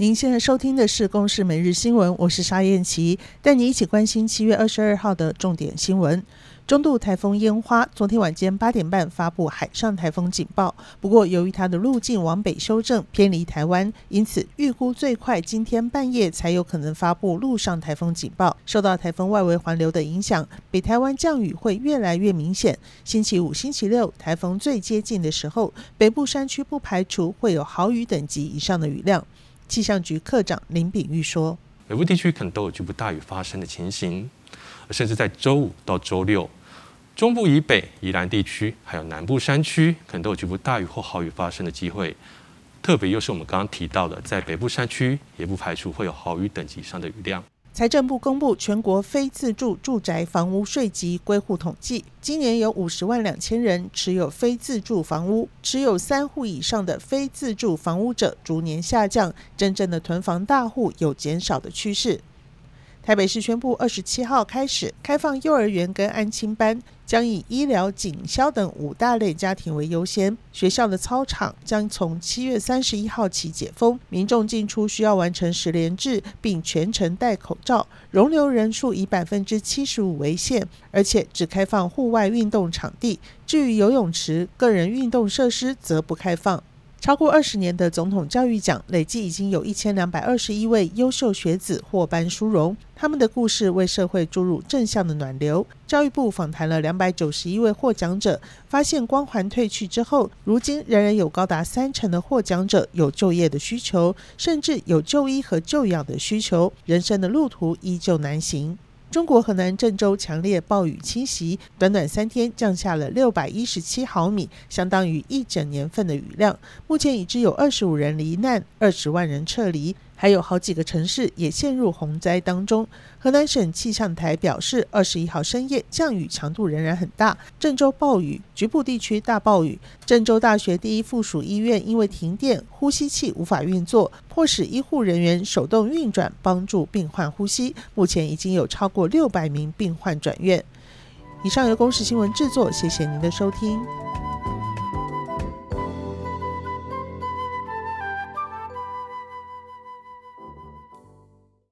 您现在收听的是《公视每日新闻》，我是沙燕琪，带你一起关心七月二十二号的重点新闻。中度台风烟花昨天晚间八点半发布海上台风警报，不过由于它的路径往北修正，偏离台湾，因此预估最快今天半夜才有可能发布陆上台风警报。受到台风外围环流的影响，北台湾降雨会越来越明显。星期五、星期六台风最接近的时候，北部山区不排除会有豪雨等级以上的雨量。气象局科长林炳玉说：“北部地区可能都有局部大雨发生的情形，甚至在周五到周六。”中部以北、宜兰地区，还有南部山区，可能都有局部大雨或豪雨发生的机会。特别又是我们刚刚提到的，在北部山区，也不排除会有豪雨等级上的雨量。财政部公布全国非自住住宅房屋税及归户统计，今年有五十万两千人持有非自住房屋，持有三户以上的非自住房屋者逐年下降，真正的囤房大户有减少的趋势。台北市宣布，二十七号开始开放幼儿园跟安亲班，将以医疗、警消等五大类家庭为优先。学校的操场将从七月三十一号起解封，民众进出需要完成十连制，并全程戴口罩。容留人数以百分之七十五为限，而且只开放户外运动场地。至于游泳池、个人运动设施，则不开放。超过二十年的总统教育奖，累计已经有一千两百二十一位优秀学子获颁殊荣。他们的故事为社会注入正向的暖流。教育部访谈了两百九十一位获奖者，发现光环褪去之后，如今仍然有高达三成的获奖者有就业的需求，甚至有就医和就养的需求。人生的路途依旧难行。中国河南郑州强烈暴雨侵袭，短短三天降下了六百一十七毫米，相当于一整年份的雨量。目前已知有二十五人罹难，二十万人撤离。还有好几个城市也陷入洪灾当中。河南省气象台表示，二十一号深夜降雨强度仍然很大，郑州暴雨，局部地区大暴雨。郑州大学第一附属医院因为停电，呼吸器无法运作，迫使医护人员手动运转帮助病患呼吸。目前已经有超过六百名病患转院。以上由公视新闻制作，谢谢您的收听。